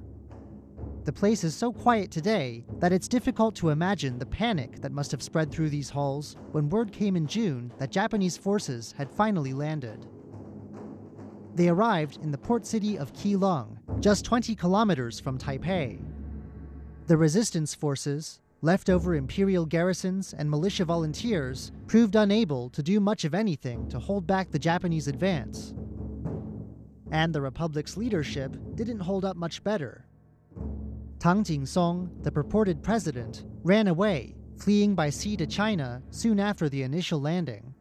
Speaker 3: The place is so quiet today that it's difficult to imagine the panic that must have spread through these halls when word came in June that Japanese forces had finally landed. They arrived in the port city of Keelung, just 20 kilometers from Taipei. The resistance forces, leftover imperial garrisons and militia volunteers proved unable to do much of anything to hold back the Japanese advance. And the Republic's leadership didn't hold up much better. Tang Jingsong, the purported president, ran away, fleeing by sea to China soon after the initial landing.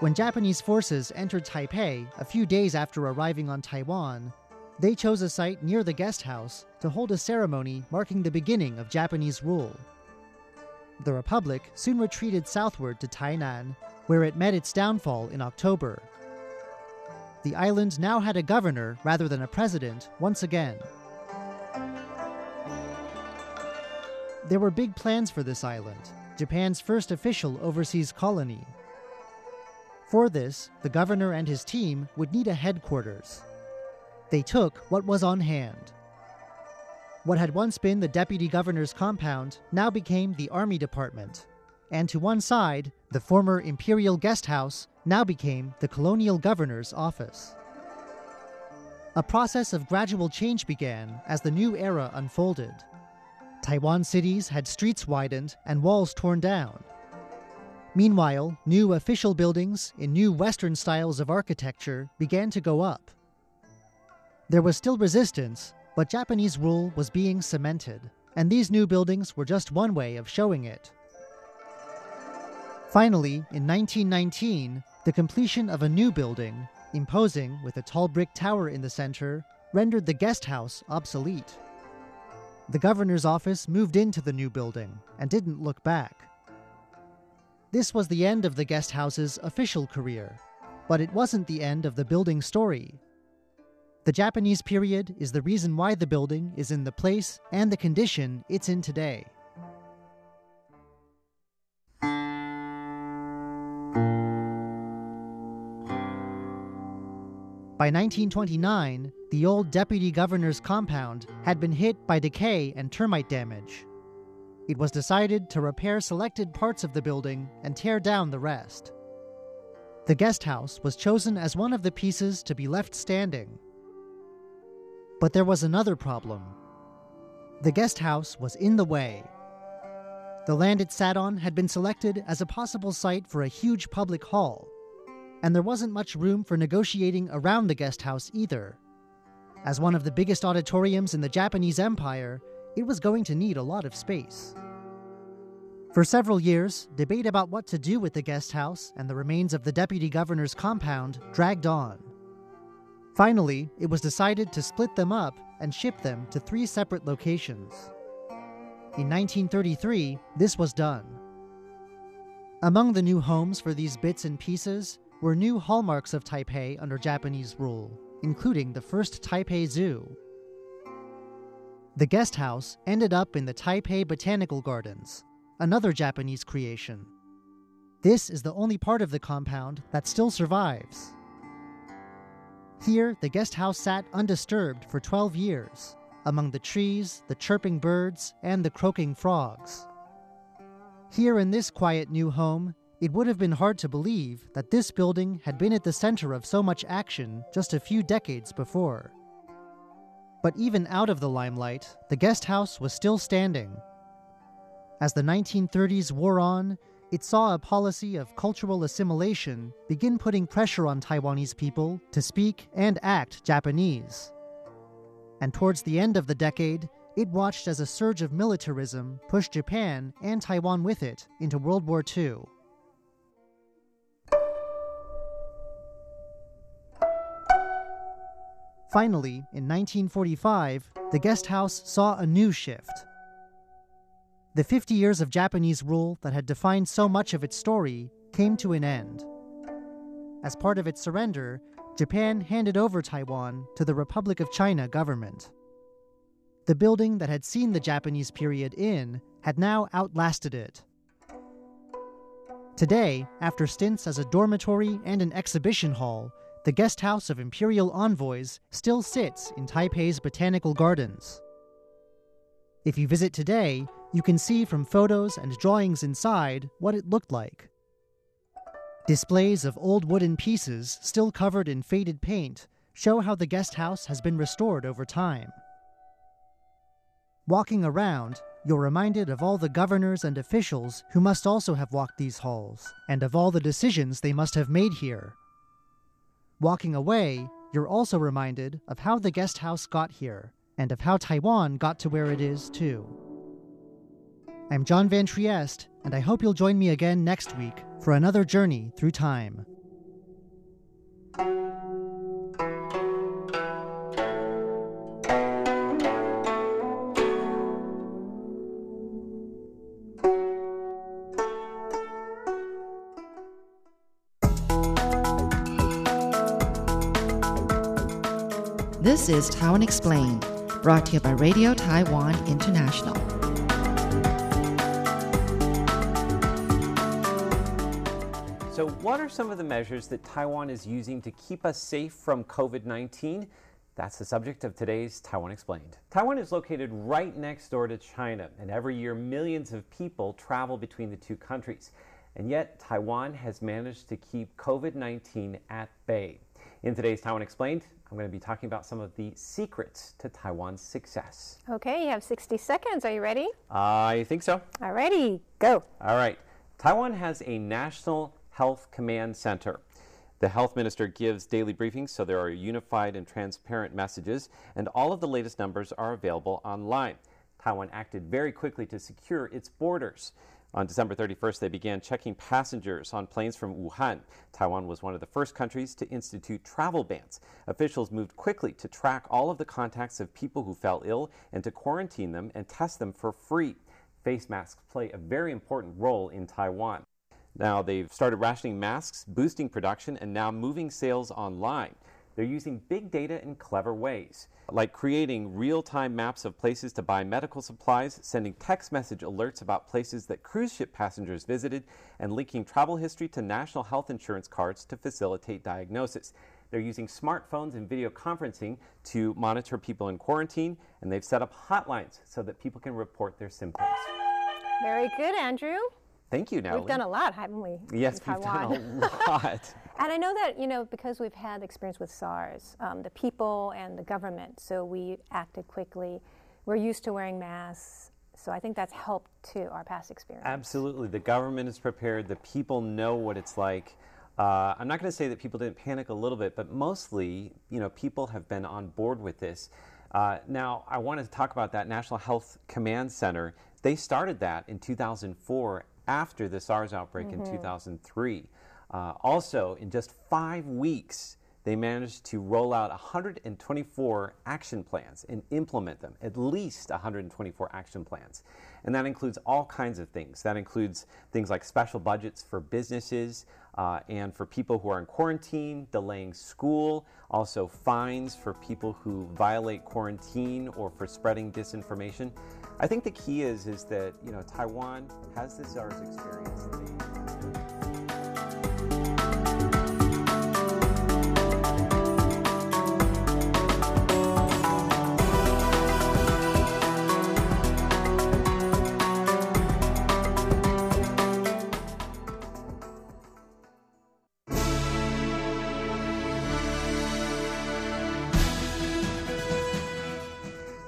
Speaker 3: When Japanese forces entered Taipei a few days after arriving on Taiwan, they chose a site near the guest house to hold a ceremony marking the beginning of Japanese rule. The Republic soon retreated southward to Tainan, where it met its downfall in October. The island now had a governor rather than a president once again. There were big plans for this island, Japan's first official overseas colony. For this, the governor and his team would need a headquarters. They took what was on hand. What had once been the deputy governor's compound now became the army department. And to one side, the former imperial guest house now became the colonial governor's office. A process of gradual change began as the new era unfolded. Taiwan cities had streets widened and walls torn down. Meanwhile, new official buildings in new Western styles of architecture began to go up. There was still resistance, but Japanese rule was being cemented, and these new buildings were just one way of showing it. Finally, in 1919, the completion of a new building, imposing with a tall brick tower in the center, rendered the guest house obsolete. The governor's office moved into the new building and didn't look back. This was the end of the guest house's official career, but it wasn't the end of the building story. The Japanese period is the reason why the building is in the place and the condition it's in today. By 1929, the old deputy governor's compound had been hit by decay and termite damage it was decided to repair selected parts of the building and tear down the rest. The guest house was chosen as one of the pieces to be left standing. But there was another problem. The guest house was in the way. The land it sat on had been selected as a possible site for a huge public hall, and there wasn't much room for negotiating around the guest house either. As one of the biggest auditoriums in the Japanese Empire, it was going to need a lot of space. For several years, debate about what to do with the guest house and the remains of the deputy governor's compound dragged on. Finally, it was decided to split them up and ship them to three separate locations. In 1933, this was done. Among the new homes for these bits and pieces were new hallmarks of Taipei under Japanese rule, including the first Taipei Zoo, the guest house ended up in the Taipei Botanical Gardens, another Japanese creation. This is the only part of the compound that still survives. Here, the guest house sat undisturbed for 12 years, among the trees, the chirping birds, and the croaking frogs. Here in this quiet new home, it would have been hard to believe that this building had been at the center of so much action just a few decades before. But even out of the limelight, the guest house was still standing. As the 1930s wore on, it saw a policy of cultural assimilation begin putting pressure on Taiwanese people to speak and act Japanese. And towards the end of the decade, it watched as a surge of militarism pushed Japan and Taiwan with it into World War II. Finally, in 1945, the guest house saw a new shift. The 50 years of Japanese rule that had defined so much of its story came to an end. As part of its surrender, Japan handed over Taiwan to the Republic of China government. The building that had seen the Japanese period in had now outlasted it. Today, after stints as a dormitory and an exhibition hall, the guest house of imperial envoys still sits in Taipei's botanical gardens. If you visit today, you can see from photos and drawings inside what it looked like. Displays of old wooden pieces still covered in faded paint show how the guest house has been restored over time. Walking around, you're reminded of all the governors and officials who must also have walked these halls, and of all the decisions they must have made here. Walking away, you're also reminded of how the guest house got here, and of how Taiwan got to where it is, too. I'm John Van Trieste, and I hope you'll join me again next week for another journey through time.
Speaker 14: This is Taiwan Explained, brought to you by Radio Taiwan International.
Speaker 1: So, what are some of the measures that Taiwan is using to keep us safe from COVID 19? That's the subject of today's Taiwan Explained. Taiwan is located right next door to China, and every year millions of people travel between the two countries. And yet, Taiwan has managed to keep COVID 19 at bay. In today's Taiwan Explained, I'm going to be talking about some of the secrets to Taiwan's success.
Speaker 2: Okay, you have 60 seconds. Are you ready?
Speaker 1: I think so.
Speaker 2: Alrighty, go.
Speaker 1: All right. Taiwan has a national health command center. The health minister gives daily briefings so there are unified and transparent messages, and all of the latest numbers are available online. Taiwan acted very quickly to secure its borders. On December 31st, they began checking passengers on planes from Wuhan. Taiwan was one of the first countries to institute travel bans. Officials moved quickly to track all of the contacts of people who fell ill and to quarantine them and test them for free. Face masks play a very important role in Taiwan. Now they've started rationing masks, boosting production, and now moving sales online. They're using big data in clever ways, like creating real time maps of places to buy medical supplies, sending text message alerts about places that cruise ship passengers visited, and linking travel history to national health insurance cards to facilitate diagnosis. They're using smartphones and video conferencing to monitor people in quarantine, and they've set up hotlines so that people can report their symptoms.
Speaker 2: Very good, Andrew.
Speaker 1: Thank you, Natalie.
Speaker 2: We've done a lot, haven't we?
Speaker 1: Yes, we've done a lot. [laughs]
Speaker 2: and I know that, you know, because we've had experience with SARS, um, the people and the government, so we acted quickly. We're used to wearing masks. So I think that's helped too, our past experience.
Speaker 1: Absolutely. The government is prepared, the people know what it's like. Uh, I'm not going to say that people didn't panic a little bit, but mostly, you know, people have been on board with this. Uh, now, I wanted to talk about that National Health Command Center. They started that in 2004 after the SARS outbreak mm-hmm. in 2003. Uh, also, in just five weeks, they managed to roll out 124 action plans and implement them, at least 124 action plans. And that includes all kinds of things. That includes things like special budgets for businesses uh, and for people who are in quarantine, delaying school, also fines for people who violate quarantine or for spreading disinformation. I think the key is is that you know Taiwan has this SARS experience.